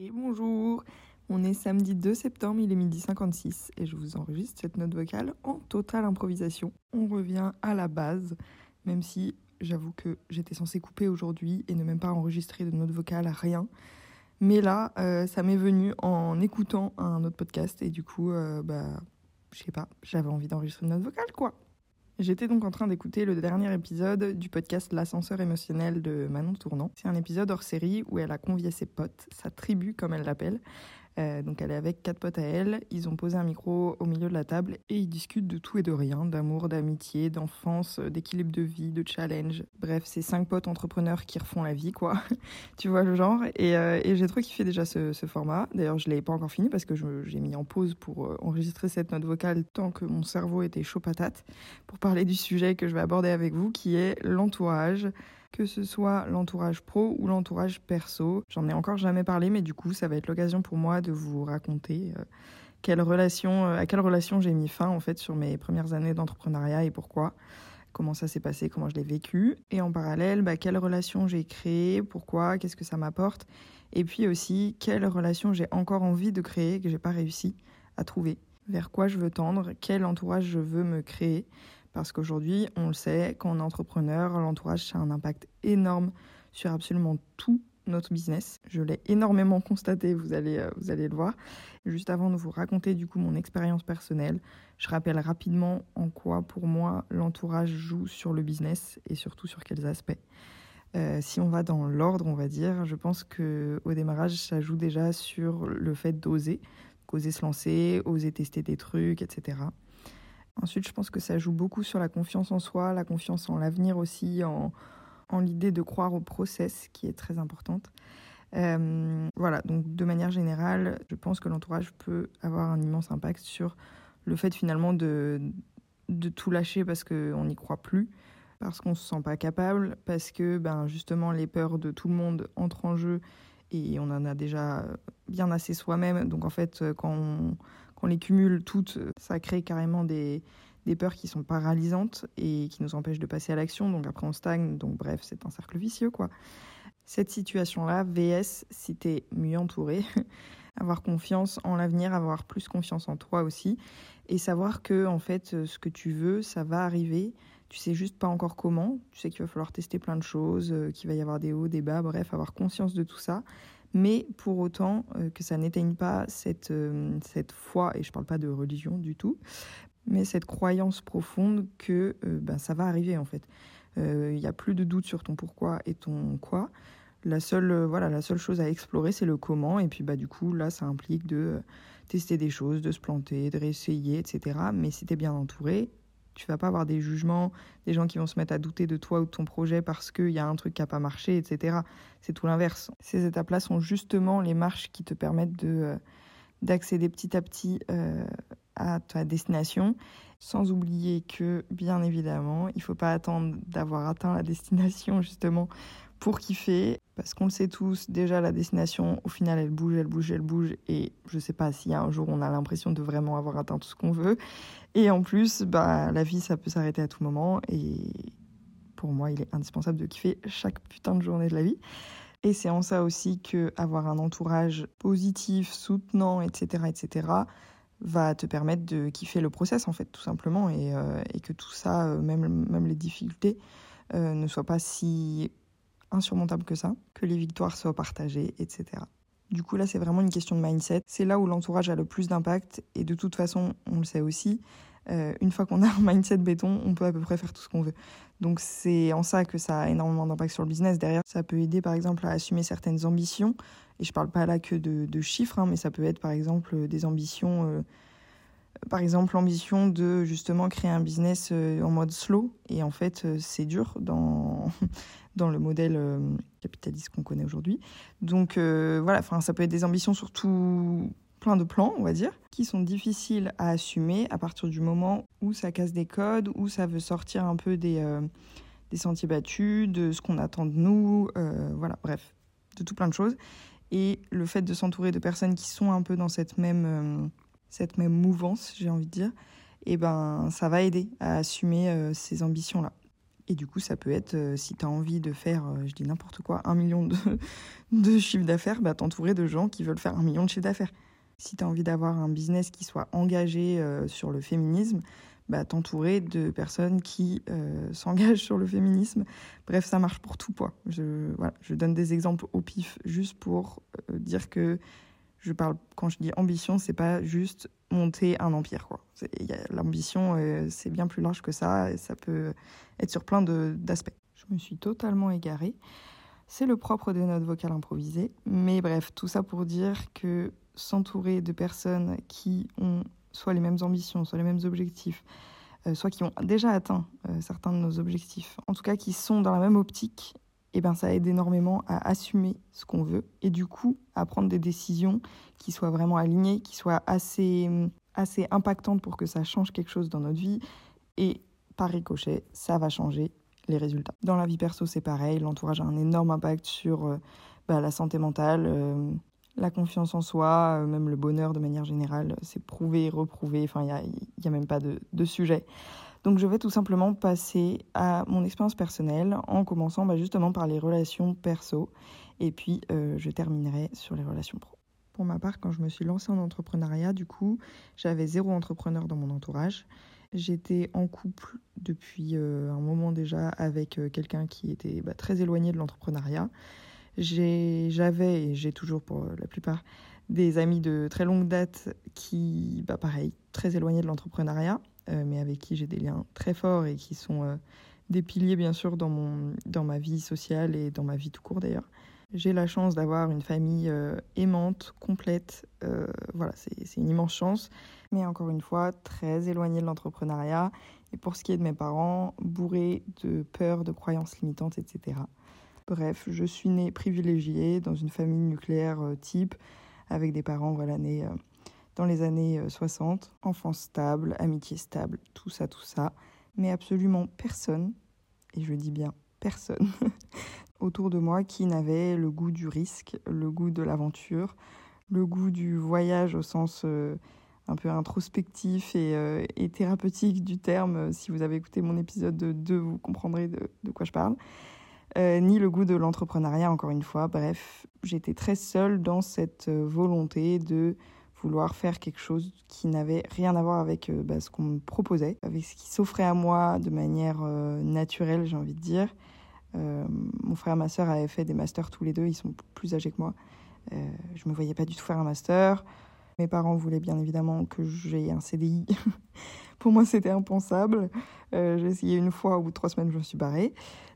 Et bonjour On est samedi 2 septembre, il est midi 56 et je vous enregistre cette note vocale en totale improvisation. On revient à la base, même si j'avoue que j'étais censée couper aujourd'hui et ne même pas enregistrer de note vocale, rien. Mais là, euh, ça m'est venu en écoutant un autre podcast et du coup, euh, bah, je sais pas, j'avais envie d'enregistrer une note vocale quoi. J'étais donc en train d'écouter le dernier épisode du podcast L'ascenseur émotionnel de Manon Tournant. C'est un épisode hors série où elle a convié ses potes, sa tribu comme elle l'appelle, euh, donc elle est avec quatre potes à elle. Ils ont posé un micro au milieu de la table et ils discutent de tout et de rien, d'amour, d'amitié, d'enfance, euh, d'équilibre de vie, de challenge. Bref, c'est cinq potes entrepreneurs qui refont la vie, quoi. tu vois le genre? Et, euh, j'ai trop kiffé déjà ce, ce format. D'ailleurs, je l'ai pas encore fini parce que j'ai mis en pause pour enregistrer cette note vocale tant que mon cerveau était chaud patate pour parler du sujet que je vais aborder avec vous, qui est l'entourage que ce soit l'entourage pro ou l'entourage perso. J'en ai encore jamais parlé, mais du coup, ça va être l'occasion pour moi de vous raconter euh, euh, à quelle relation j'ai mis fin en fait sur mes premières années d'entrepreneuriat et pourquoi. Comment ça s'est passé, comment je l'ai vécu. Et en parallèle, bah, quelle relation j'ai créée, pourquoi, qu'est-ce que ça m'apporte. Et puis aussi, quelle relation j'ai encore envie de créer que j'ai pas réussi à trouver. Vers quoi je veux tendre, quel entourage je veux me créer parce qu'aujourd'hui, on le sait, quand on est entrepreneur, l'entourage, a un impact énorme sur absolument tout notre business. Je l'ai énormément constaté, vous allez, euh, vous allez le voir. Juste avant de vous raconter du coup mon expérience personnelle, je rappelle rapidement en quoi pour moi l'entourage joue sur le business et surtout sur quels aspects. Euh, si on va dans l'ordre, on va dire, je pense que au démarrage, ça joue déjà sur le fait d'oser, oser se lancer, oser tester des trucs, etc. Ensuite, je pense que ça joue beaucoup sur la confiance en soi, la confiance en l'avenir aussi, en, l'idée de croire au process qui est très importante. Euh, voilà, donc de manière générale, je pense que l'entourage peut avoir un immense impact sur le fait finalement de, tout lâcher parce qu'on n'y croit plus, parce qu'on ne se sent pas capable, parce que ben, justement les peurs de tout le monde entrent en jeu et on en a déjà bien assez soi-même. Donc en fait, quand on, qu'on les cumule toutes, ça crée carrément des, des peurs qui sont paralysantes et qui nous empêchent de passer à l'action. Donc après, on stagne. Donc bref, c'est un cercle vicieux, quoi. Cette situation-là, VS, si t'es mieux entouré, avoir confiance en l'avenir, avoir plus confiance en toi aussi, et savoir que en fait, ce que tu veux, ça va arriver. Tu sais juste pas encore comment. Tu sais qu'il va falloir tester plein de choses, euh, qu'il va y avoir des hauts, des bas. Bref, avoir conscience de tout ça mais pour autant euh, que ça n'éteigne pas cette, euh, cette foi, et je ne parle pas de religion du tout, mais cette croyance profonde que euh, ben, ça va arriver en fait. Il n'y a plus de doute sur ton pourquoi et ton quoi. La seule, voilà, la seule chose à explorer, c'est le comment. Et puis bah, du coup, là, ça implique de tester des choses, de se planter, de réessayer, etc. Mais si tu es bien entouré, tu vas pas avoir des jugements, des gens qui vont se mettre à douter de toi ou de ton projet parce qu'il y a un truc qui n'a pas marché, etc. C'est tout l'inverse. Ces étapes-là sont justement les marches qui te permettent euh, d'accéder petit à petit euh, à ta destination, sans oublier que, bien évidemment, il ne faut pas attendre d'avoir atteint la destination justement pour kiffer, parce qu'on le sait tous, déjà la destination, au final, elle bouge, elle bouge, elle bouge, et je sais pas a un jour on a l'impression de vraiment avoir atteint tout ce qu'on veut. Et en plus, bah, la vie, ça peut s'arrêter à tout moment, et pour moi, il est indispensable de kiffer chaque putain de journée de la vie. Et c'est en ça aussi que avoir un entourage positif, soutenant, etc., etc., va te permettre de kiffer le process, en fait, tout simplement, et, euh, et que tout ça, euh, même, même les difficultés, euh, ne soient pas si insurmontable que ça, que les victoires soient partagées, etc. Du coup, là, c'est vraiment une question de mindset. C'est là où l'entourage a le plus d'impact. Et de toute façon, on le sait aussi, euh, une fois qu'on a un mindset béton, on peut à peu près faire tout ce qu'on veut. Donc, c'est en ça que ça a énormément d'impact sur le business. Derrière, ça peut aider, par exemple, à assumer certaines ambitions. Et je parle pas là que de, chiffres, hein, mais ça peut être, par exemple, des ambitions. Euh, par exemple, l'ambition de justement créer un business euh, en mode slow. Et en fait, c'est dur dans, dans le modèle euh, capitaliste qu'on connaît aujourd'hui. Donc euh, voilà, ça peut être des ambitions sur tout plein de plans, on va dire, qui sont difficiles à assumer à partir du moment où ça casse des codes, où ça veut sortir un peu des, euh, des sentiers battus, de ce qu'on attend de nous, voilà, bref, de tout plein de choses. Et le fait de s'entourer de personnes qui sont un peu dans cette même, cette même mouvance, j'ai envie de dire, et eh ben ça va aider à assumer ces ambitions-là Et du coup, ça peut être, euh, si tu as envie de faire, euh, je dis n'importe quoi, un million de, de chiffre d'affaires, bah, t'entourer de gens qui veulent faire un million de chiffre d'affaires. Si tu as envie d'avoir un business qui soit engagé sur le féminisme, bah, t'entourer de personnes qui s'engagent sur le féminisme. Bref, ça marche pour tout. Voilà, je donne des exemples au pif juste pour dire que je parle, quand je dis ambition, c'est pas juste monter un empire. Quoi. L'ambition, euh, c'est bien plus large que ça, et ça peut être sur plein d'aspects. Je me suis totalement égarée. C'est le propre des notes vocales improvisées. Mais bref, tout ça pour dire que s'entourer de personnes qui ont soit les mêmes ambitions, soit les mêmes objectifs, euh, soit qui ont déjà atteint euh, certains de nos objectifs, en tout cas qui sont dans la même optique, eh ben, ça aide énormément à assumer ce qu'on veut et du coup à prendre des décisions qui soient vraiment alignées, qui soient assez, assez impactantes pour que ça change quelque chose dans notre vie. Et par ricochet, ça va changer les résultats. Dans la vie perso, c'est pareil. L'entourage a un énorme impact sur euh, bah, la santé mentale, euh, la confiance en soi, euh, même le bonheur de manière générale. C'est prouvé, reprouvé. Enfin, il n'y a, y a, même pas de, de sujet. Donc je vais tout simplement passer à mon expérience personnelle en commençant bah, justement par les relations perso et puis euh, je terminerai sur les relations pro. Pour ma part, quand je me suis lancée en entrepreneuriat, du coup, j'avais zéro entrepreneur dans mon entourage. J'étais en couple depuis euh, un moment déjà avec euh, quelqu'un qui était bah, très éloigné de l'entrepreneuriat. J'avais et j'ai toujours pour la plupart des amis de très longue date qui, bah, pareil, très éloignés de l'entrepreneuriat. Euh, mais avec qui j'ai des liens très forts et qui sont euh, des piliers bien sûr dans, mon, dans ma vie sociale et dans ma vie tout court d'ailleurs. J'ai la chance d'avoir une famille euh, aimante, complète. voilà, c'est une immense chance. Mais encore une fois, très éloignée de l'entrepreneuriat. Et pour ce qui est de mes parents, bourrés de peur, de croyances limitantes, etc. Bref, je suis née privilégiée dans une famille nucléaire type, avec des parents voilà, nés dans les années 60. Euh, Enfance stable, amitié stable, tout ça, tout ça. Mais absolument personne, et je dis bien personne, autour de moi qui n'avait le goût du risque, le goût de l'aventure, le goût du voyage au sens euh, un peu introspectif euh, et, thérapeutique du terme. Si vous avez écouté mon épisode 2, vous comprendrez de quoi je parle. ni le goût de l'entrepreneuriat, encore une fois. Bref, j'étais très seule dans cette volonté de vouloir faire quelque chose qui n'avait rien à voir avec euh, bah, ce qu'on me proposait, avec ce qui s'offrait à moi de manière euh, naturelle, j'ai envie de dire. Euh, mon frère et ma sœur avaient fait des masters tous les deux, ils sont plus âgés que moi. je ne me voyais pas du tout faire un master. Mes parents voulaient bien évidemment que j'aie un CDI. Pour moi, c'était impensable. j'ai essayé une fois, au bout de trois semaines, je me suis barrée.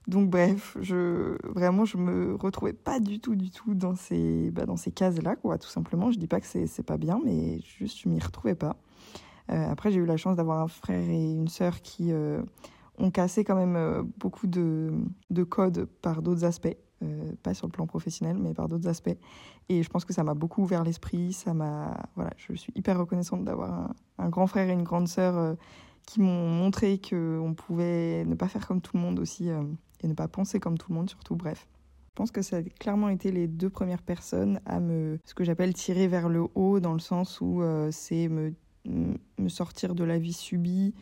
Donc bref, je vraiment je me retrouvais pas du tout du tout dans ces bah, dans ces cases là quoi tout simplement. Je dis pas que c'est pas bien mais juste je m'y retrouvais pas. Euh, après j'ai eu la chance d'avoir un frère et une sœur qui euh, ont cassé quand même euh, beaucoup de de codes par d'autres aspects. Pas sur le plan professionnel, mais par d'autres aspects. Et je pense que ça m'a beaucoup ouvert l'esprit. Ça m'a, voilà, je suis hyper reconnaissante d'avoir un, grand frère et une grande sœur qui m'ont montré qu'on pouvait ne pas faire comme tout le monde aussi et ne pas penser comme tout le monde surtout, bref. Je pense que ça a clairement été les deux premières personnes à me, ce que j'appelle tirer vers le haut, dans le sens où euh, c'est me, me sortir de la vie subie,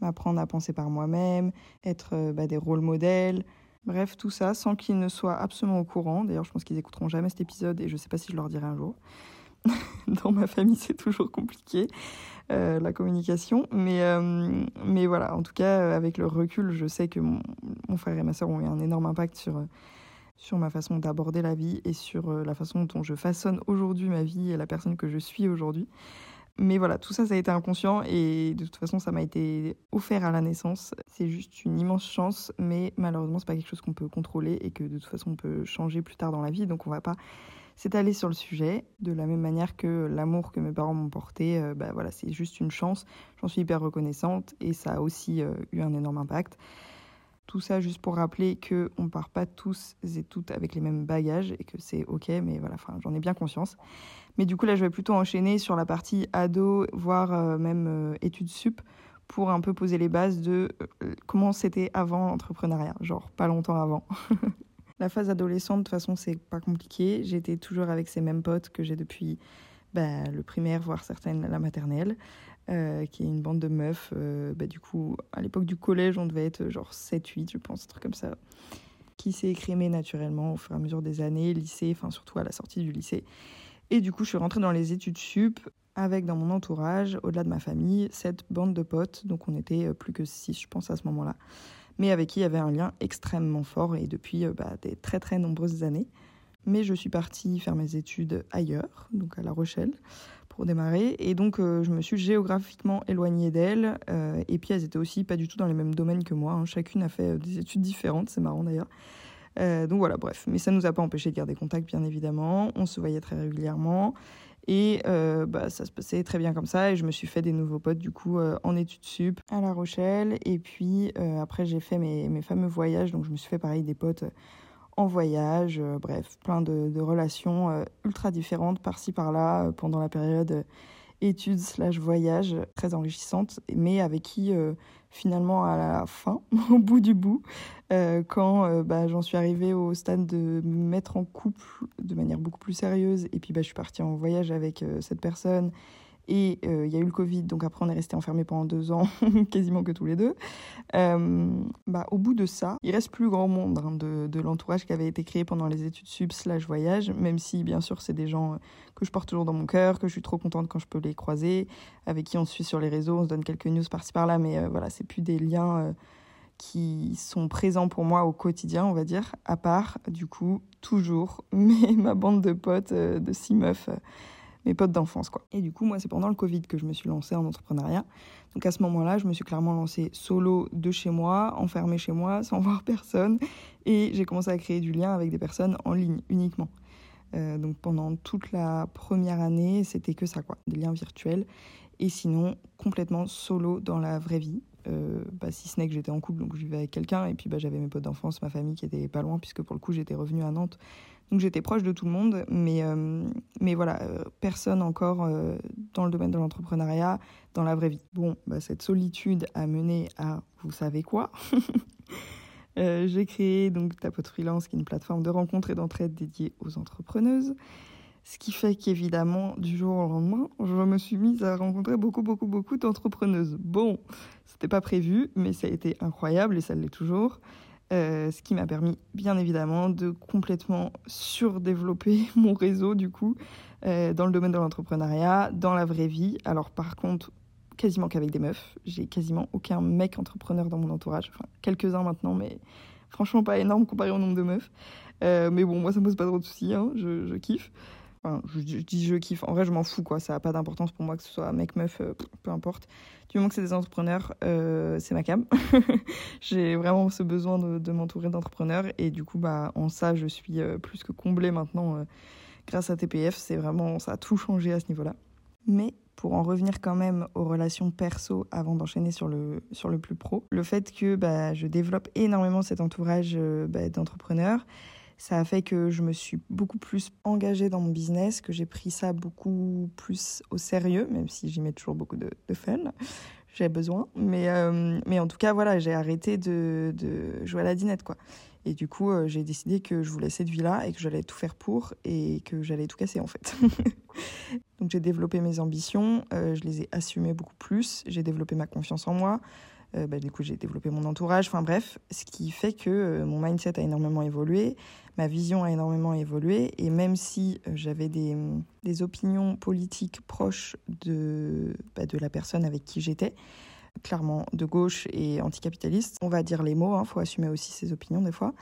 m'apprendre à penser par moi-même, être euh, bah, des rôles modèles, bref, tout ça sans qu'ils ne soient absolument au courant. D'ailleurs, je pense qu'ils écouteront jamais cet épisode et je ne sais pas si je leur dirai un jour. Dans ma famille, c'est toujours compliqué. Euh, la communication. Mais, euh, mais voilà, en tout cas, euh, avec le recul, je sais que mon, frère et ma soeur ont eu un énorme impact sur, sur ma façon d'aborder la vie et sur la façon dont je façonne aujourd'hui ma vie et la personne que je suis aujourd'hui. Mais voilà, tout ça, ça a été inconscient et de toute façon, ça m'a été offert à la naissance. C'est juste une immense chance, mais malheureusement, c'est pas quelque chose qu'on peut contrôler et que de toute façon, on peut changer plus tard dans la vie. Donc, on va pas allé sur le sujet, de la même manière que l'amour que mes parents m'ont porté, euh, bah voilà, c'est juste une chance. J'en suis hyper reconnaissante et ça a aussi euh, eu un énorme impact. Tout ça juste pour rappeler que on part pas tous et toutes avec les mêmes bagages et que c'est ok, mais voilà, j'en ai bien conscience. Mais du coup là, je vais plutôt enchaîner sur la partie ado, voire euh, même études sup, pour un peu poser les bases de comment c'était avant l'entrepreneuriat, genre pas longtemps avant. La phase adolescente, de toute façon, c'est pas compliqué. J'étais toujours avec ces mêmes potes que j'ai depuis bah, le primaire, voire certaines la maternelle. euh, qui est une bande de meufs. Euh, bah, du coup, à l'époque du collège, on devait être genre 7-8, je pense, un truc comme ça, qui s'est écrémé naturellement au fur et à mesure des années, lycée, enfin surtout à la sortie du lycée. Et du coup, je suis rentrée dans les études sup avec dans mon entourage, au-delà de ma famille, cette bande de potes. Donc on était plus que 6, je pense, à ce moment-là. Mais avec qui il y avait un lien extrêmement fort et depuis bah, des très très nombreuses années. Mais je suis partie faire mes études ailleurs, donc à La Rochelle, pour démarrer. Et donc, euh, je me suis géographiquement éloignée d'elles. Euh, et puis, elles étaient aussi pas du tout dans les mêmes domaines que moi. Hein. Chacune a fait euh, des études différentes, c'est marrant d'ailleurs. Donc voilà, bref. Mais ça ne nous a pas empêché de garder contact, bien évidemment. On se voyait très régulièrement. Et bah, ça se passait très bien comme ça. Et je me suis fait des nouveaux potes, du coup, en études sup à La Rochelle. Et puis, après, j'ai fait mes, mes, fameux voyages. Donc, je me suis fait pareil des potes en voyage, euh, bref, plein de, relations euh, ultra différentes par-ci par-là euh, pendant la période études slash voyage, très enrichissante, mais avec qui finalement à la fin, au bout du bout, quand bah, j'en suis arrivée au stade de me mettre en couple de manière beaucoup plus sérieuse, et puis bah, je suis partie en voyage avec cette personne et euh, il y a eu le Covid, donc après on est resté enfermés pendant deux ans, quasiment que tous les deux. Euh, bah, au bout de ça, il reste plus grand monde hein, de, de l'entourage qui avait été créé pendant les études sub slash voyage, même si bien sûr c'est des gens que je porte toujours dans mon cœur, que je suis trop contente quand je peux les croiser, avec qui on se suit sur les réseaux, on se donne quelques news par-ci par-là, mais euh, voilà, c'est plus des liens qui sont présents pour moi au quotidien, on va dire, à part du coup toujours mais, ma bande de potes de six meufs mes potes d'enfance quoi. Et du coup moi c'est pendant le Covid que je me suis lancée en entrepreneuriat. Donc à ce moment-là, je me suis clairement lancée solo de chez moi, enfermée chez moi, sans voir personne et j'ai commencé à créer du lien avec des personnes en ligne uniquement. Euh, donc pendant toute la première année, c'était que ça quoi, des liens virtuels et sinon complètement solo dans la vraie vie. Euh, bah, si ce n'est que j'étais en couple, donc je vivais avec quelqu'un, et puis bah, j'avais mes potes d'enfance, ma famille qui était pas loin, puisque pour le coup j'étais revenue à Nantes, donc j'étais proche de tout le monde, mais, euh, mais voilà, euh, personne encore dans le domaine de l'entrepreneuriat, dans la vraie vie. Bon, bah, cette solitude a mené à, vous savez quoi J'ai créé donc Tapote Freelance, qui est une plateforme de rencontres et d'entraide dédiée aux entrepreneuses. Ce qui fait qu'évidemment, du jour au lendemain, je me suis mise à rencontrer beaucoup, beaucoup, beaucoup d'entrepreneuses. Bon, c'était pas prévu, mais ça a été incroyable et ça l'est toujours. Euh, ce qui m'a permis, bien évidemment, de complètement surdévelopper mon réseau, du coup, euh, dans le domaine de l'entrepreneuriat, dans la vraie vie. Alors, par contre, quasiment qu'avec des meufs. J'ai quasiment aucun mec entrepreneur dans mon entourage. Enfin, quelques-uns maintenant, mais franchement pas énorme comparé au nombre de meufs. Euh, mais bon, moi, ça me pose pas trop de soucis, hein. je, je kiffe je, dis je kiffe. En vrai, je m'en fous, quoi. Ça n'a pas d'importance pour moi que ce soit mec, meuf, euh, peu importe. Du moment que c'est des entrepreneurs, euh, c'est ma cam. J'ai vraiment ce besoin de, m'entourer d'entrepreneurs. Et du coup, bah, en ça, je suis euh, plus que comblée maintenant grâce à TPF. C'est vraiment, ça a tout changé à ce niveau-là. Mais pour en revenir quand même aux relations perso avant d'enchaîner sur le, sur le plus pro, le fait que bah, je développe énormément cet entourage bah, d'entrepreneurs, ça a fait que je me suis beaucoup plus engagée dans mon business, que j'ai pris ça beaucoup plus au sérieux, même si j'y mets toujours beaucoup de, fun. J'ai besoin. Mais, euh, mais en tout cas, voilà, j'ai arrêté de, de, jouer à la dinette, quoi. Et du coup, euh, j'ai décidé que je voulais cette vie-là et que j'allais tout faire pour et que j'allais tout casser, en fait. Donc j'ai développé mes ambitions, euh, je les ai assumées beaucoup plus, j'ai développé ma confiance en moi, euh, bah, du coup, j'ai développé mon entourage. Enfin bref, ce qui fait que euh, mon mindset a énormément évolué, ma vision a énormément évolué. Et même si euh, j'avais des, des, opinions politiques proches de, bah, de la personne avec qui j'étais, clairement de gauche et anticapitaliste, on va dire les mots, il hein, faut assumer aussi ses opinions des fois.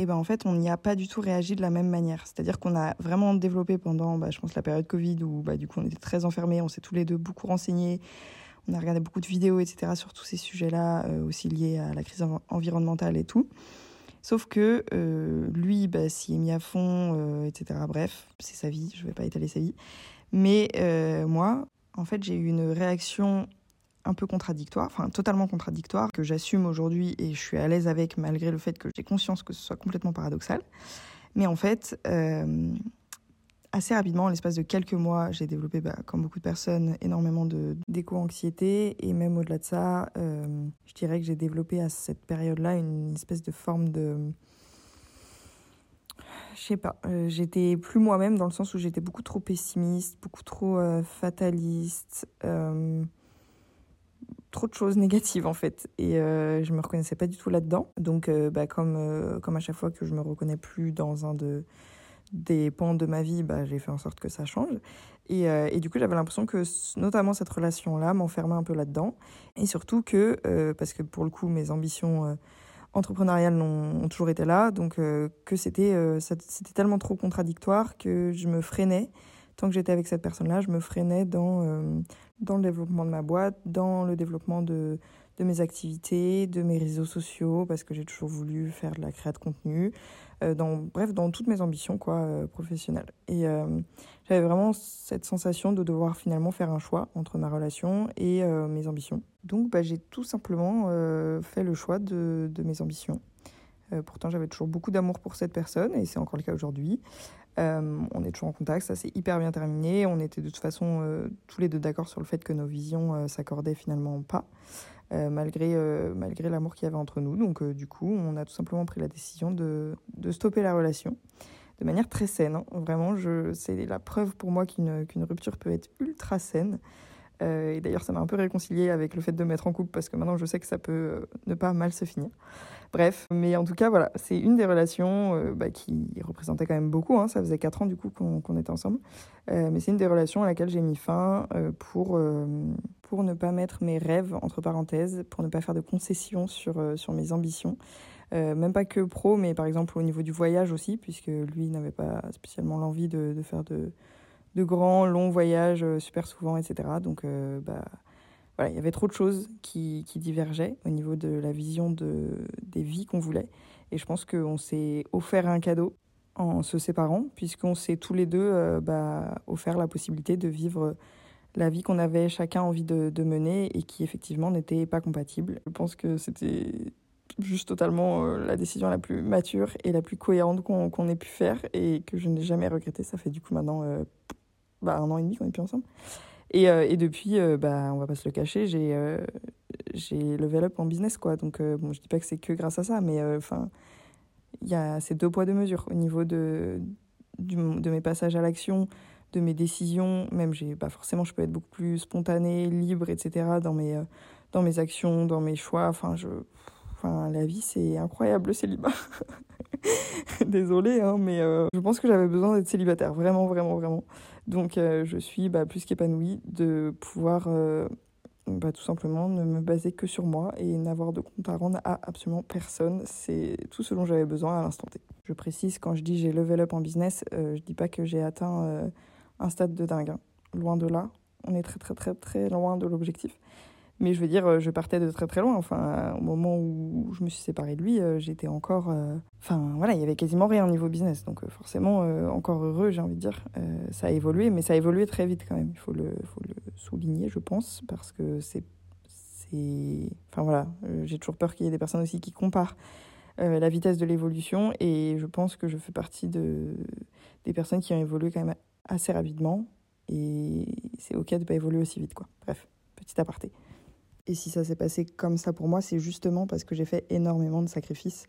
Et ben en fait, on n'y a pas du tout réagi de la même manière. C'est-à-dire qu'on a vraiment développé pendant, bah, je pense, la période Covid où du coup on était très enfermés, on s'est tous les deux beaucoup renseignés, on a regardé beaucoup de vidéos, etc., sur tous ces sujets-là, euh, aussi liés à la crise environnementale et tout. Sauf que euh, lui, bah, s'y est mis à fond, euh, etc. Bref, c'est sa vie, je ne vais pas étaler sa vie. Mais moi, en fait, j'ai eu une réaction un peu contradictoire, enfin totalement contradictoire, que j'assume aujourd'hui et je suis à l'aise avec, malgré le fait que j'ai conscience que ce soit complètement paradoxal. Mais en fait, assez rapidement, en l'espace de quelques mois, j'ai développé, bah, comme beaucoup de personnes, énormément d'éco-anxiété. Et même au-delà de ça, euh, je dirais que j'ai développé à cette période-là une espèce de forme de... Je sais pas, euh, j'étais plus moi-même dans le sens où j'étais beaucoup trop pessimiste, beaucoup trop euh, fataliste. trop de choses négatives en fait et je me reconnaissais pas du tout là-dedans. Donc bah, comme, comme à chaque fois que je me reconnais plus dans un de, des pans de ma vie, bah, j'ai fait en sorte que ça change. Et, et du coup j'avais l'impression que notamment cette relation-là m'enfermait un peu là-dedans. Et surtout que, parce que pour le coup mes ambitions entrepreneuriales ont, toujours été là, donc que c'était tellement trop contradictoire que je me freinais tant que j'étais avec cette personne-là, je me freinais dans, euh, dans le développement de ma boîte, dans le développement de, de mes activités, de mes réseaux sociaux, parce que j'ai toujours voulu faire de la création de contenu, euh, dans, bref, dans toutes mes ambitions quoi, euh, professionnelles. Et j'avais vraiment cette sensation de devoir finalement faire un choix entre ma relation et mes ambitions. Donc bah, j'ai tout simplement fait le choix de, de mes ambitions. pourtant, j'avais toujours beaucoup d'amour pour cette personne et c'est encore le cas aujourd'hui. Euh, on est toujours en contact, ça s'est hyper bien terminé. On était de toute façon euh, tous les deux d'accord sur le fait que nos visions euh, s'accordaient finalement pas, malgré, malgré l'amour qu'il y avait entre nous. Donc du coup, on a tout simplement pris la décision de, de stopper la relation de manière très saine. Hein. Vraiment, c'est la preuve pour moi qu'une rupture peut être ultra saine. Et d'ailleurs, ça m'a un peu réconcilié avec le fait de mettre en couple parce que maintenant je sais que ça peut ne pas mal se finir. Bref, mais en tout cas, voilà, c'est une des relations euh, bah, qui représentait quand même beaucoup. Hein. ça faisait 4 ans du coup qu'on était ensemble. Euh, mais c'est une des relations à laquelle j'ai mis fin euh, pour, pour ne pas mettre mes rêves entre parenthèses, pour ne pas faire de concessions sur, sur mes ambitions. même pas que pro, mais par exemple au niveau du voyage aussi, puisque lui n'avait pas spécialement l'envie de, faire de, de grands, longs voyages super souvent, etc. Donc, bah il y avait trop de choses qui, divergeaient au niveau de la vision de, des vies qu'on voulait. Et je pense qu'on s'est offert un cadeau en se séparant, puisqu'on s'est tous les deux euh, bah, offert la possibilité de vivre la vie qu'on avait chacun envie de, mener et qui effectivement n'était pas compatible. Je pense que c'était juste totalement euh, la décision la plus mature et la plus cohérente qu'on ait pu faire et que je n'ai jamais regretté. Ça fait du coup maintenant euh, bah, un an et demi qu'on est plus ensemble. Et, euh, et depuis, bah, on va pas se le cacher, j'ai j'ai level up en business. Quoi. Donc, bon, je dis pas que c'est que grâce à ça, mais enfin, il y a ces deux poids, deux mesures. Au niveau de, du, de mes passages à l'action, de mes décisions, même j'ai bah, forcément, je peux être beaucoup plus spontanée, libre, etc. dans mes, dans mes actions, dans mes choix. Enfin, je, la vie, c'est incroyable le célibat. Désolée, hein, mais je pense que j'avais besoin d'être célibataire, vraiment, vraiment, vraiment. Donc euh, je suis bah, plus qu'épanouie de pouvoir euh, bah, tout simplement ne me baser que sur moi et n'avoir de compte à rendre à absolument personne. C'est tout ce dont j'avais besoin à l'instant T. Je précise, quand je dis j'ai level up en business, euh, je dis pas que j'ai atteint un stade de dingue. Hein. Loin de là. On est très très très très loin de l'objectif. Mais je veux dire, euh, je partais de très très loin. Enfin, au moment où je me suis séparée de lui, euh, j'étais encore. Euh, enfin, voilà, il y avait quasiment rien au niveau business. Donc, forcément, encore heureux, j'ai envie de dire. ça a évolué, mais ça a évolué très vite quand même. Il faut le, souligner, je pense, parce que c'est. Enfin, voilà, j'ai toujours peur qu'il y ait des personnes aussi qui comparent la vitesse de l'évolution. Et je pense que je fais partie de, des personnes qui ont évolué quand même assez rapidement. Et c'est OK de ne pas évoluer aussi vite, quoi. Bref, petit aparté. Et si ça s'est passé comme ça pour moi, c'est justement parce que j'ai fait énormément de sacrifices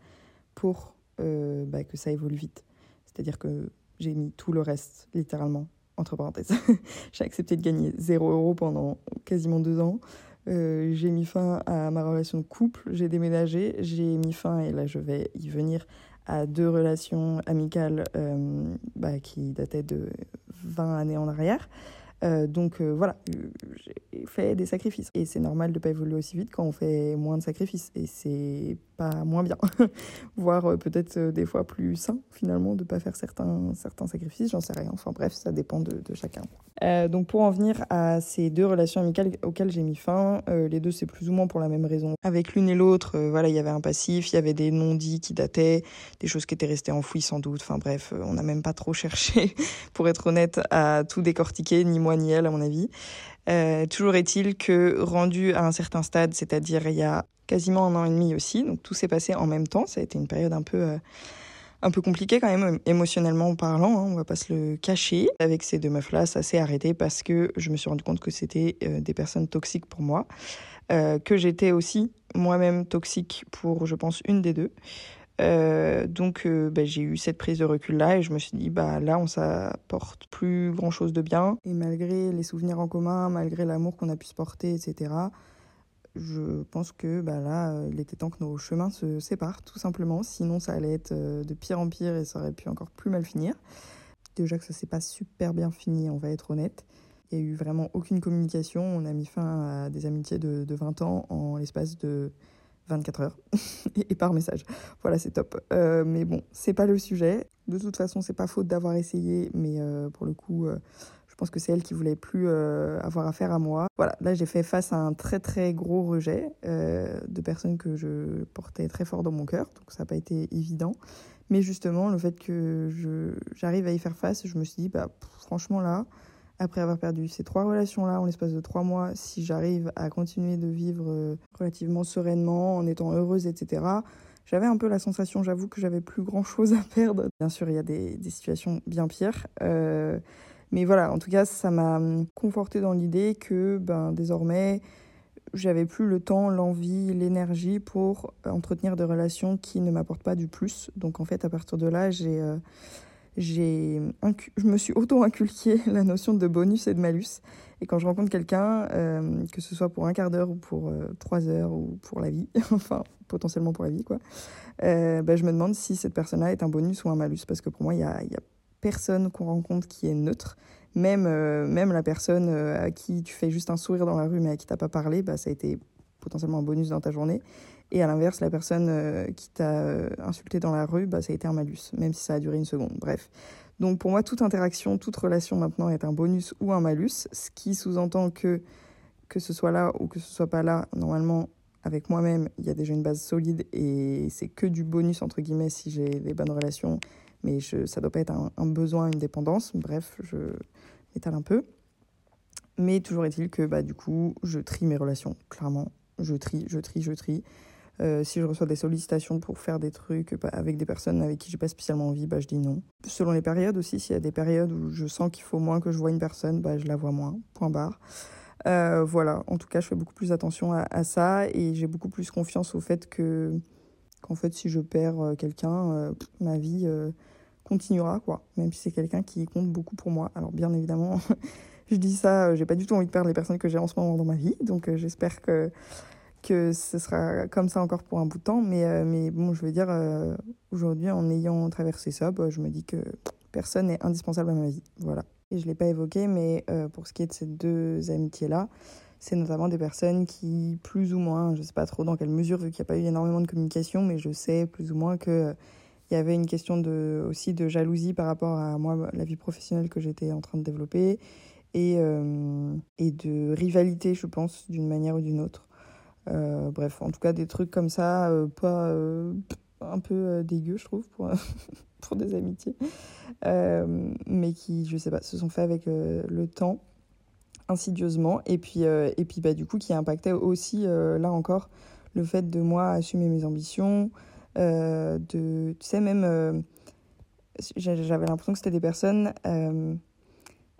pour euh, bah, que ça évolue vite. C'est-à-dire que j'ai mis tout le reste, littéralement, entre parenthèses. j'ai accepté de gagner 0 euros pendant quasiment deux ans. Euh, j'ai mis fin à ma relation de couple, j'ai déménagé, j'ai mis fin, et là je vais y venir, à deux relations amicales euh, bah, qui dataient de 20 années en arrière. Euh, donc euh, voilà, j'ai fait des sacrifices. Et c'est normal de pas évoluer aussi vite quand on fait moins de sacrifices. Et c'est pas moins bien, voire euh, peut-être des fois plus sain finalement de ne pas faire certains, certains sacrifices, j'en sais rien. Enfin bref, ça dépend de, de chacun. donc pour en venir à ces deux relations amicales auxquelles j'ai mis fin, les deux c'est plus ou moins pour la même raison. Avec l'une et l'autre, voilà, il y avait un passif, il y avait des non-dits qui dataient, des choses qui étaient restées enfouies sans doute. Enfin bref, on n'a même pas trop cherché, pour être honnête, à tout décortiquer, ni moi ni elle, à mon avis. Euh, toujours est-il que rendu à un certain stade, c'est-à-dire il y a quasiment un an et demi aussi, donc tout s'est passé en même temps. Ça a été une période un peu, euh, un peu compliquée quand même, émotionnellement parlant, hein, on va pas se le cacher. Avec ces deux meufs-là, ça s'est arrêté parce que je me suis rendu compte que c'était euh, des personnes toxiques pour moi, que j'étais aussi moi-même toxique pour, je pense, une des deux. Euh, donc euh, bah, j'ai eu cette prise de recul là et je me suis dit bah là on s'apporte plus grand chose de bien et malgré les souvenirs en commun malgré l'amour qu'on a pu se porter etc je pense que bah là, il était temps que nos chemins se séparent, tout simplement. Sinon, ça allait être de pire en pire et ça aurait pu encore plus mal finir. Déjà que ça s'est pas super bien fini, on va être honnête. Il n'y a eu vraiment aucune communication. On a mis fin à des amitiés de, de 20 ans en l'espace de 24 heures et, par message. Voilà, c'est top. Euh, mais bon, c'est pas le sujet. De toute façon, c'est pas faute d'avoir essayé, mais euh, pour le coup, euh, je pense que c'est elle qui voulait plus avoir affaire à moi. Voilà, là j'ai fait face à un très très gros rejet de personnes que je portais très fort dans mon cœur, donc ça n'a pas été évident. Mais justement, le fait que j'arrive à y faire face, je me suis dit, bah franchement là, après avoir perdu ces trois relations-là en l'espace de trois mois, si j'arrive à continuer de vivre euh, relativement sereinement, en étant heureuse, etc., j'avais un peu la sensation, j'avoue, que j'avais plus grand-chose à perdre. Bien sûr, il y a des, situations bien pires. Euh, mais voilà, en tout cas, ça m'a conforté dans l'idée que ben, désormais, j'avais plus le temps, l'envie, l'énergie pour entretenir des relations qui ne m'apportent pas du plus. Donc en fait, à partir de là, j'ai... Euh, j'ai je me suis auto-inculqué la notion de bonus et de malus. Et quand je rencontre quelqu'un, euh, que ce soit pour un quart d'heure ou pour euh, trois heures ou pour la vie, enfin potentiellement pour la vie, quoi, euh, bah, je me demande si cette personne-là est un bonus ou un malus. Parce que pour moi, il n'y a, y a, personne qu'on rencontre qui est neutre. Même, même la personne à qui tu fais juste un sourire dans la rue mais à qui tu n'as pas parlé, bah, ça a été potentiellement un bonus dans ta journée. Et à l'inverse, la personne euh, qui t'a euh, insulté dans la rue, bah, ça a été un malus, même si ça a duré une seconde. Bref. Donc pour moi, toute interaction, toute relation maintenant est un bonus ou un malus, ce qui sous-entend que que ce soit là ou que ce soit pas là, normalement, avec moi-même, il y a déjà une base solide et c'est que du bonus, entre guillemets, si j'ai des bonnes relations, mais je, ça doit pas être un, un besoin, une dépendance. Bref, je m'étale un peu. Mais toujours est-il que bah, du coup, je trie mes relations, clairement. Je trie, je trie, je trie. Euh, si je reçois des sollicitations pour faire des trucs avec des personnes avec qui j'ai pas spécialement envie, bah, je dis non. Selon les périodes aussi, s'il y a des périodes où je sens qu'il faut moins que je vois une personne, bah, je la vois moins. Point barre. Euh, voilà, en tout cas, je fais beaucoup plus attention à, ça et j'ai beaucoup plus confiance au fait que qu'en fait, si je perds euh, quelqu'un, ma vie continuera, quoi. Même si c'est quelqu'un qui compte beaucoup pour moi. Alors, bien évidemment, je dis ça, j'ai pas du tout envie de perdre les personnes que j'ai en ce moment dans ma vie, donc j'espère que que ce sera comme ça encore pour un bout de temps. Mais, euh, mais bon, je veux dire, euh, aujourd'hui, en ayant traversé ça, bah, je me dis que personne n'est indispensable à ma vie. Voilà. Et je ne l'ai pas évoqué, mais euh, pour ce qui est de ces deux amitiés-là, c'est notamment des personnes qui, plus ou moins, je ne sais pas trop dans quelle mesure, vu qu'il n'y a pas eu énormément de communication, mais je sais plus ou moins que il y avait une question de, aussi de jalousie par rapport à moi, la vie professionnelle que j'étais en train de développer, et, et de rivalité, je pense, d'une manière ou d'une autre. Euh, bref, en tout cas, des trucs comme ça, euh, pas euh, un peu dégueu, je trouve, pour, pour des amitiés, mais qui, je sais pas, se sont faits avec le temps, insidieusement, et puis, et puis bah, du coup, qui impactait aussi, là encore, le fait de moi assumer mes ambitions, de, tu sais, même, j'avais l'impression que c'était des personnes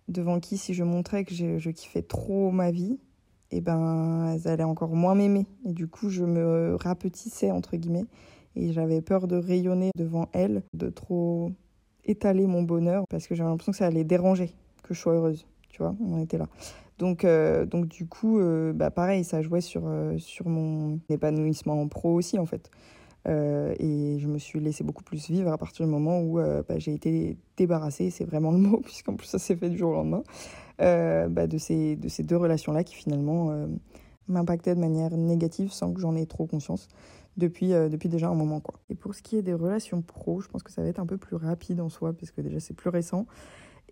devant qui, si je montrais que je kiffais trop ma vie, et eh ben elles allaient encore moins m'aimer. Et du coup, je me rapetissais, entre guillemets, et j'avais peur de rayonner devant elles, de trop étaler mon bonheur, parce que j'avais l'impression que ça allait déranger, que je sois heureuse, tu vois, on était là. Donc, euh, donc du coup, euh, bah pareil, ça jouait sur, euh, sur mon épanouissement en pro aussi, en fait. Et je me suis laissé beaucoup plus vivre à partir du moment où bah, j'ai été débarrassée, c'est vraiment le mot, puisqu'en plus ça s'est fait du jour au lendemain, euh, bah, de, ces, de ces deux relations-là qui finalement euh, m'impactaient de manière négative sans que j'en ai trop conscience depuis, euh, depuis déjà un moment. Quoi. Et pour ce qui est des relations pro, je pense que ça va être un peu plus rapide en soi, parce que déjà c'est plus récent.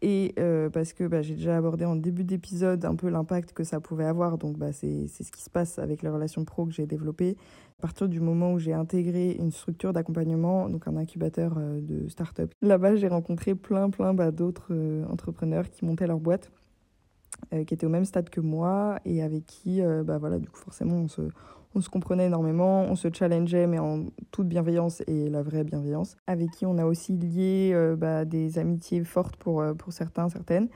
Et parce que bah, j'ai déjà abordé en début d'épisode un peu l'impact que ça pouvait avoir. Donc bah, c'est ce qui se passe avec les relations pro que j'ai développées. À partir du moment où j'ai intégré une structure d'accompagnement, donc un incubateur de start-up, là-bas j'ai rencontré plein plein bah, d'autres entrepreneurs qui montaient leur boîte euh, qui était au même stade que moi et avec qui, euh, bah voilà, du coup, forcément, on se, on se comprenait énormément, on se challengeait, mais en toute bienveillance et la vraie bienveillance, avec qui on a aussi lié euh, bah, des amitiés fortes pour, pour certains, certaines.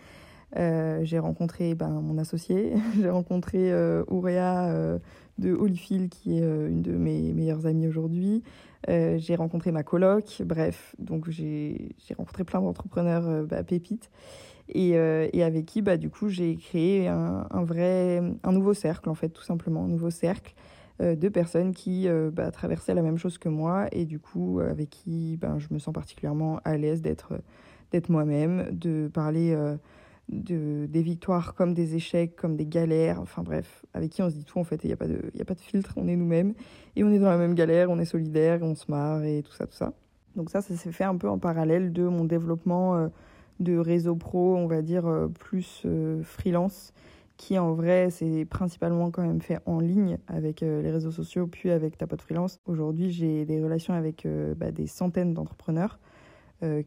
j'ai rencontré ben, mon associé, j'ai rencontré Ourea de Holyfield, qui est une de mes meilleures amies aujourd'hui. j'ai rencontré ma coloc, bref, donc j'ai rencontré plein d'entrepreneurs bah, pépites. Et, et, avec qui, bah, du coup, j'ai créé un, un, vrai, un nouveau cercle, en fait, tout simplement, un nouveau cercle de personnes qui bah, traversaient la même chose que moi et du coup, avec qui ben, je me sens particulièrement à l'aise d'être d'être moi-même, de parler de, des victoires comme des échecs, comme des galères, enfin bref, avec qui on se dit tout en fait, il n'y a, pas de, a pas de filtre, on est nous-mêmes, et on est dans la même galère, on est solidaire, on se marre, et tout ça, tout ça. Donc ça, ça s'est fait un peu en parallèle de mon développement euh, de réseau pro, on va dire, euh, plus euh, freelance, qui en vrai, c'est principalement quand même fait en ligne avec les réseaux sociaux, puis avec ta pote freelance. Aujourd'hui, j'ai des relations avec bah, des centaines d'entrepreneurs,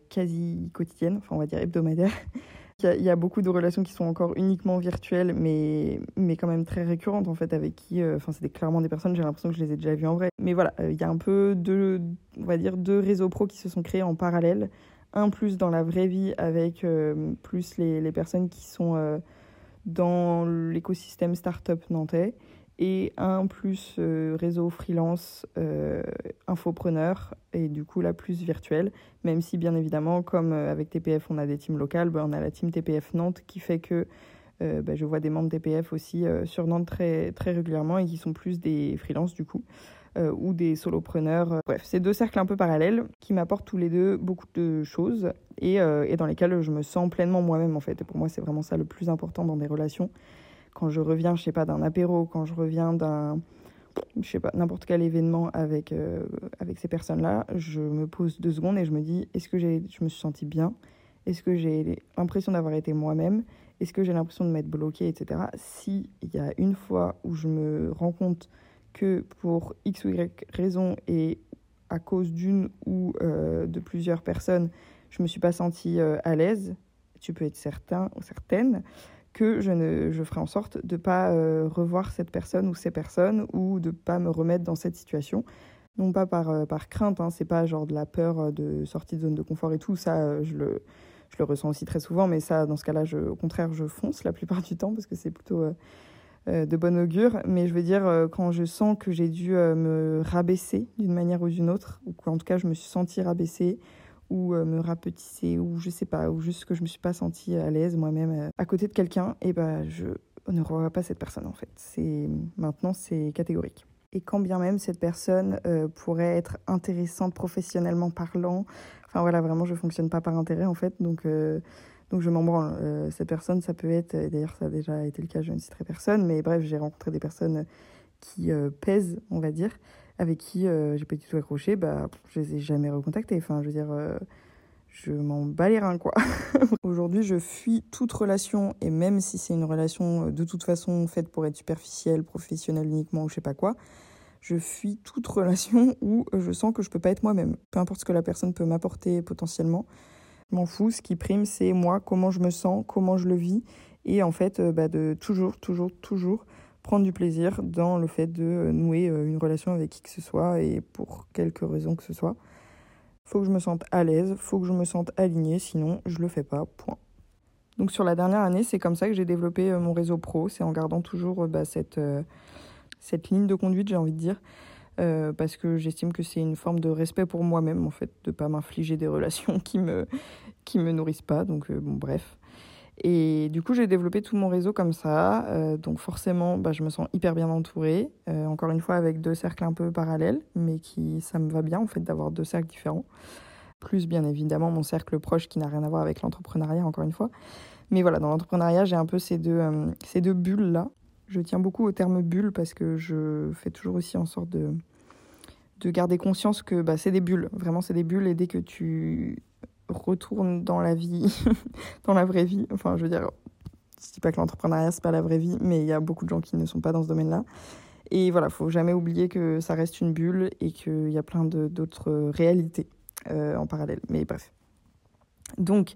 quasi quotidiennes, enfin on va dire hebdomadaires, Il y, a beaucoup de relations qui sont encore uniquement virtuelles, mais, mais quand même très récurrentes, en fait, avec qui, euh, enfin, c'était clairement des personnes, j'ai l'impression que je les ai déjà vues en vrai. Mais voilà, euh, il y a un peu deux, on va dire, deux réseaux pro qui se sont créés en parallèle. Un plus dans la vraie vie avec euh, plus les, personnes qui sont dans l'écosystème startup nantais et un plus euh, réseau freelance euh, infopreneur et du coup la plus virtuelle même si bien évidemment comme euh, avec TPF on a des teams locales ben, on a la team TPF Nantes qui fait que ben, je vois des membres TPF aussi sur Nantes très, très régulièrement et qui sont plus des freelances du coup ou des solopreneurs bref c'est deux cercles un peu parallèles qui m'apportent tous les deux beaucoup de choses et, et dans lesquels je me sens pleinement moi-même en fait. Et pour moi c'est vraiment ça le plus important dans des relations. Quand je reviens, je sais pas, d'un apéro, quand je reviens d'un, je sais pas, n'importe quel événement avec, euh, avec ces personnes-là, je me pose deux secondes et je me dis, est-ce que je me suis sentie bien? Est-ce que j'ai l'impression d'avoir été moi-même? Est-ce que j'ai l'impression de m'être bloquée, etc. Si il y a une fois où je me rends compte que pour X ou Y raison et à cause d'une ou euh, de plusieurs personnes, je me suis pas sentie euh, à l'aise, tu peux être certain ou certaine que je, ne, je ferai en sorte de ne pas euh, revoir cette personne ou ces personnes ou de ne pas me remettre dans cette situation. Non pas par, par crainte, hein, c'est pas genre de la peur de sortie de zone de confort et tout, ça je, le, je le ressens aussi très souvent, mais ça dans ce cas-là, au contraire, je fonce la plupart du temps parce que c'est plutôt de bon augure. Mais je veux dire, quand je sens que j'ai dû me rabaisser d'une manière ou d'une autre, ou qu'en tout cas je me suis sentie rabaissée, ou euh, me rapetisser ou je sais pas ou juste que je me suis pas sentie à l'aise moi-même euh, à côté de quelqu'un et ben je ne revois pas cette personne en fait c'est maintenant c'est catégorique et quand bien même cette personne euh, pourrait être intéressante professionnellement parlant enfin voilà vraiment je fonctionne pas par intérêt en fait donc donc je m'en branle cette personne ça peut être d'ailleurs ça a déjà été le cas je ne citerai personne mais bref j'ai rencontré des personnes qui pèsent on va dire avec qui euh, j'ai pas du tout accroché, bah, je les ai jamais recontactés. Enfin, je veux dire, euh, je m'en bats les reins, quoi. Aujourd'hui, je fuis toute relation, et même si c'est une relation euh, de toute façon faite pour être superficielle, professionnelle uniquement, ou je sais pas quoi, je fuis toute relation où je sens que je peux pas être moi-même. Peu importe ce que la personne peut m'apporter potentiellement, m'en fous. Ce qui prime, c'est moi, comment je me sens, comment je le vis, et en fait, bah, de toujours, toujours, toujours prendre du plaisir dans le fait de euh, nouer euh, une relation avec qui que ce soit et pour quelque raison que ce soit. Faut que je me sente à l'aise, faut que je me sente alignée, sinon je le fais pas, point. Donc sur la dernière année, c'est comme ça que j'ai développé euh, mon réseau pro, c'est en gardant toujours bah, cette, cette ligne de conduite, j'ai envie de dire, parce que j'estime que c'est une forme de respect pour moi-même, en fait, de pas m'infliger des relations qui me, qui me nourrissent pas, donc bon, bref. Et du coup, j'ai développé tout mon réseau comme ça. Euh, donc forcément, bah, je me sens hyper bien entourée. Euh, encore une fois, avec deux cercles un peu parallèles, mais qui ça me va bien en fait d'avoir deux cercles différents. Plus bien évidemment mon cercle proche qui n'a rien à voir avec l'entrepreneuriat, encore une fois. Mais voilà, dans l'entrepreneuriat, j'ai un peu ces deux, euh, ces deux bulles-là. Je tiens beaucoup au terme bulle parce que je fais toujours aussi en sorte de, de garder conscience que bah, c'est des bulles. Vraiment, c'est des bulles et dès que tu retourne dans la vie, dans la vraie vie. Enfin, je veux dire, je dis pas que l'entrepreneuriat c'est pas la vraie vie, mais il y a beaucoup de gens qui ne sont pas dans ce domaine-là. Et voilà, faut jamais oublier que ça reste une bulle et qu'il y a plein d'autres réalités euh, en parallèle. Mais bref. Donc,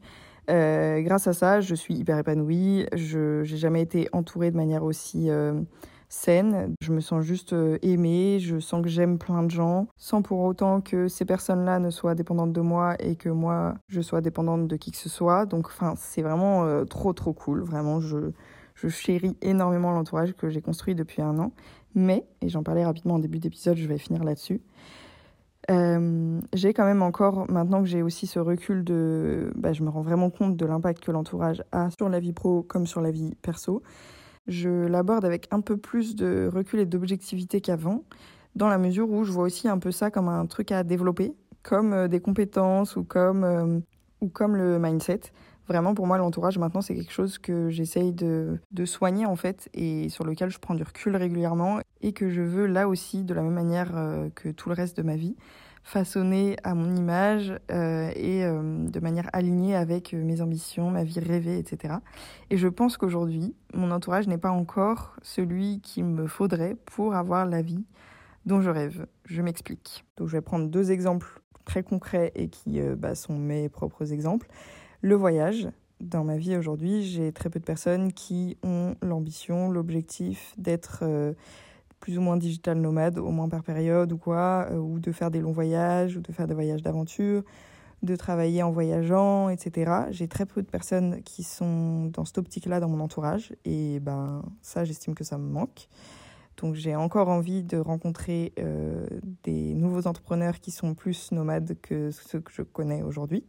euh, grâce à ça, je suis hyper épanouie. Je n'ai jamais été entourée de manière aussi euh, saine. Je me sens juste euh, aimée, je sens que j'aime plein de gens, sans pour autant que ces personnes-là ne soient dépendantes de moi et que moi, je sois dépendante de qui que ce soit. Donc, enfin, c'est vraiment euh, trop, trop cool. Vraiment, je, je chéris énormément l'entourage que j'ai construit depuis un an. Mais, et j'en parlais rapidement en début d'épisode, je vais finir là-dessus. Euh, j'ai quand même encore, maintenant que j'ai aussi ce recul de... Bah, je me rends vraiment compte de l'impact que l'entourage a sur la vie pro comme sur la vie perso. Je l'aborde avec un peu plus de recul et d'objectivité qu'avant, dans la mesure où je vois aussi un peu ça comme un truc à développer, comme euh, des compétences ou comme, euh, ou comme le mindset. Vraiment, pour moi, l'entourage, maintenant, c'est quelque chose que j'essaye de, de, soigner, en fait, et sur lequel je prends du recul régulièrement, et que je veux, là aussi, de la même manière euh, que tout le reste de ma vie, façonner à mon image euh, et euh, de manière alignée avec mes ambitions, ma vie rêvée, etc. Et je pense qu'aujourd'hui, mon entourage n'est pas encore celui qu'il me faudrait pour avoir la vie dont je rêve. Je m'explique. Donc, je vais prendre deux exemples très concrets et qui bah, sont mes propres exemples le voyage. Dans ma vie aujourd'hui, j'ai très peu de personnes qui ont l'ambition, l'objectif d'être euh, plus ou moins digital nomade, au moins par période ou quoi, euh, ou de faire des longs voyages, ou de faire des voyages d'aventure, de travailler en voyageant, etc. J'ai très peu de personnes qui sont dans cette optique-là dans mon entourage, et ben ça, j'estime que ça me manque. Donc j'ai encore envie de rencontrer euh, des nouveaux entrepreneurs qui sont plus nomades que ceux que je connais aujourd'hui.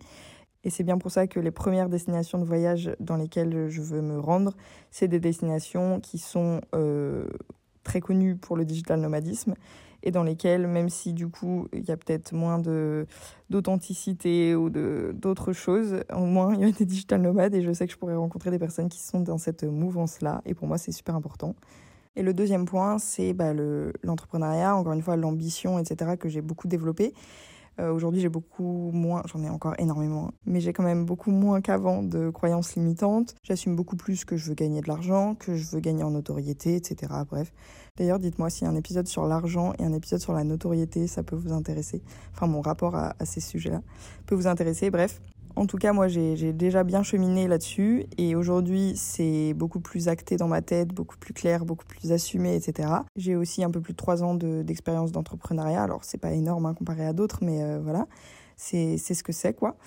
Et c'est bien pour ça que les premières destinations de voyage dans lesquelles je veux me rendre, c'est des destinations qui sont euh, très connues pour le digital nomadisme et dans lesquelles, même si du coup il y a peut-être moins d'authenticité ou d'autres choses, au moins il y a des digital nomades et je sais que je pourrais rencontrer des personnes qui sont dans cette mouvance-là. Et pour moi, c'est super important. Et le deuxième point, c'est bah, l'entrepreneuriat, encore une fois, l'ambition, etc., que j'ai beaucoup développé. Euh, aujourd'hui, j'ai beaucoup moins, j'en ai encore énormément, mais j'ai quand même beaucoup moins qu'avant de croyances limitantes. J'assume beaucoup plus que je veux gagner de l'argent, que je veux gagner en notoriété, etc. Bref. D'ailleurs, dites-moi si un épisode sur l'argent et un épisode sur la notoriété, ça peut vous intéresser. Enfin, mon rapport à ces sujets-là peut vous intéresser. Bref, en tout cas, moi, j'ai déjà bien cheminé là-dessus et aujourd'hui, c'est beaucoup plus acté dans ma tête, beaucoup plus clair, beaucoup plus assumé, etc. J'ai aussi un peu plus de trois ans d'expérience d'entrepreneuriat. Alors, c'est pas énorme hein, comparé à d'autres, mais euh, voilà, c'est ce que c'est, quoi.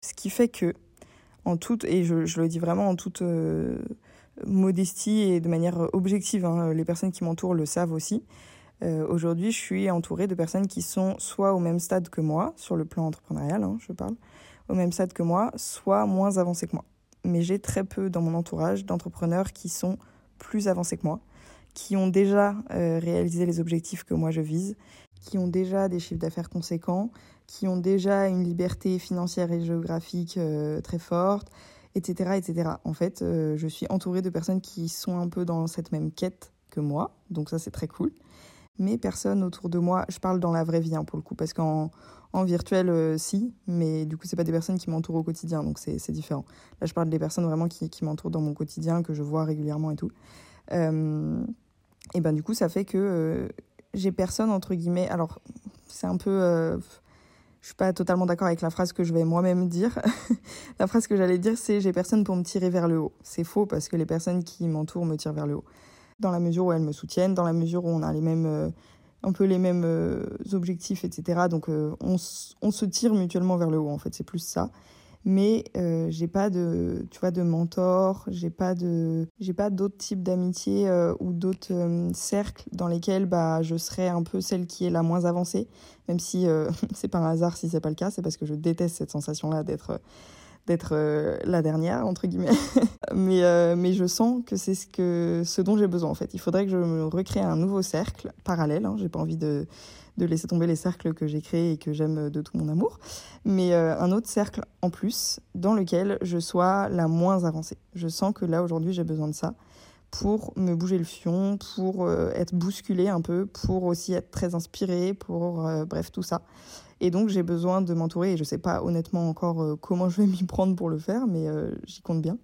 Ce qui fait que, en toute, et je, le dis vraiment en toute euh, modestie et de manière objective, hein, les personnes qui m'entourent le savent aussi. Euh, aujourd'hui, je suis entourée de personnes qui sont soit au même stade que moi, sur le plan entrepreneurial, hein, je parle, au même stade que moi, soit moins avancés que moi. Mais j'ai très peu dans mon entourage d'entrepreneurs qui sont plus avancés que moi, qui ont déjà euh, réalisé les objectifs que moi je vise, qui ont déjà des chiffres d'affaires conséquents, qui ont déjà une liberté financière et géographique euh, très forte, etc., etc. En fait, euh, je suis entourée de personnes qui sont un peu dans cette même quête que moi, donc ça c'est très cool. Mais personne autour de moi, je parle dans la vraie vie hein, pour le coup, parce qu'en en virtuel, euh, si, mais du coup, c'est pas des personnes qui m'entourent au quotidien, donc c'est différent. Là, je parle des personnes vraiment qui, qui m'entourent dans mon quotidien, que je vois régulièrement et tout. Euh, et ben, du coup, ça fait que euh, j'ai personne, entre guillemets. Alors, c'est un peu. je suis pas totalement d'accord avec la phrase que je vais moi-même dire. la phrase que j'allais dire, c'est j'ai personne pour me tirer vers le haut. C'est faux parce que les personnes qui m'entourent me tirent vers le haut. Dans la mesure où elles me soutiennent, dans la mesure où on a les mêmes un peu les mêmes euh, objectifs, etc. Donc euh, on, se tire mutuellement vers le haut, en fait, c'est plus ça. Mais euh, j'ai pas de, tu vois, de mentor, j'ai pas de, j'ai pas d'autres types d'amitié ou d'autres cercles dans lesquels bah je serais un peu celle qui est la moins avancée, même si c'est pas un hasard si c'est pas le cas, c'est parce que je déteste cette sensation-là d'être d'être euh, la dernière entre guillemets. Mais euh, mais je sens que c'est ce ce dont j'ai besoin en fait. Il faudrait que je me recrée un nouveau cercle parallèle hein. j'ai pas envie de de laisser tomber les cercles que j'ai créés et que j'aime de tout mon amour. Mais euh, un autre cercle en plus dans lequel je sois la moins avancée. Je sens que là aujourd'hui j'ai besoin de ça pour me bouger le fion, pour être bousculée un peu, pour aussi être très inspirée, pour bref tout ça. Et donc j'ai besoin de m'entourer, et je ne sais pas honnêtement encore euh, comment je vais m'y prendre pour le faire, mais euh, j'y compte bien,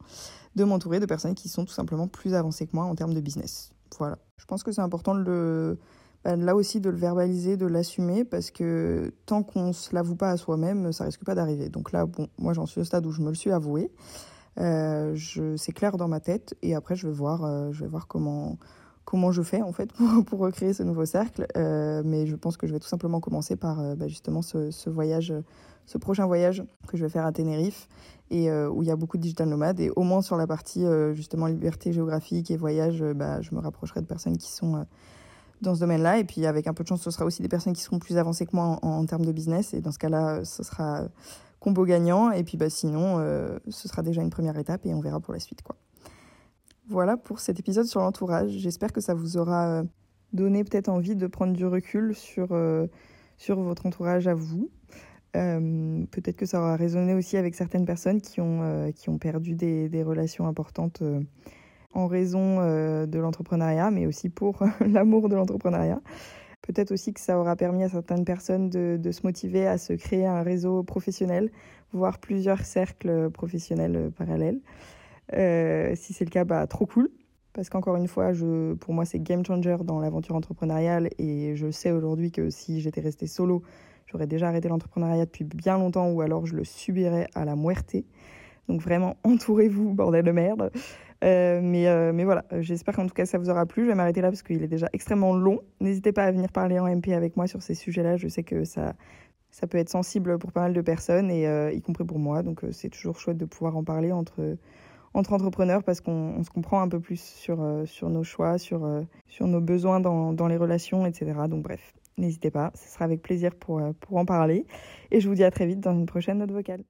de m'entourer de personnes qui sont tout simplement plus avancées que moi en termes de business. Voilà. Je pense que c'est important de le, bah, là aussi de le verbaliser, de l'assumer, parce que tant qu'on ne se l'avoue pas à soi-même, ça risque pas d'arriver. Donc là, bon, moi j'en suis au stade où je me le suis avoué. Euh, c'est clair dans ma tête, et après je vais voir, je vais voir comment comment je fais en fait pour, recréer ce nouveau cercle. Euh, mais je pense que je vais tout simplement commencer par euh, bah, justement ce, voyage, ce prochain voyage que je vais faire à Tenerife et euh, où il y a beaucoup de digital nomades. Et au moins sur la partie justement liberté géographique et voyage, bah, je me rapprocherai de personnes qui sont dans ce domaine-là. Et puis avec un peu de chance, ce sera aussi des personnes qui seront plus avancées que moi en, termes de business. Et dans ce cas-là, ce sera combo gagnant. Et puis bah, sinon, euh, ce sera déjà une première étape et on verra pour la suite. quoi. Voilà pour cet épisode sur l'entourage. J'espère que ça vous aura euh, donné peut-être envie de prendre du recul sur, euh, votre entourage à vous. peut-être que ça aura résonné aussi avec certaines personnes qui ont, qui ont perdu des, des relations importantes en raison de l'entrepreneuriat, mais aussi pour l'amour de l'entrepreneuriat. Peut-être aussi que ça aura permis à certaines personnes de, se motiver à se créer un réseau professionnel, voire plusieurs cercles professionnels euh, parallèles. Euh, si c'est le cas, bah, trop cool. Parce qu'encore une fois, pour moi, c'est game changer dans l'aventure entrepreneuriale. Et je sais aujourd'hui que si j'étais restée solo, j'aurais déjà arrêté l'entrepreneuriat depuis bien longtemps ou alors je le subirais à la muerte. Donc vraiment, entourez-vous, bordel de merde. Euh, mais, euh, mais voilà, j'espère qu'en tout cas ça vous aura plu. Je vais m'arrêter là parce qu'il est déjà extrêmement long. N'hésitez pas à venir parler en MP avec moi sur ces sujets-là. Je sais que ça, peut être sensible pour pas mal de personnes, et euh, y compris pour moi. Donc c'est toujours chouette de pouvoir en parler entre, entre entrepreneurs parce qu'on se comprend un peu plus sur, nos choix, sur, nos besoins dans, les relations, etc. Donc bref, n'hésitez pas, ce sera avec plaisir pour en parler. Et je vous dis à très vite dans une prochaine note vocale.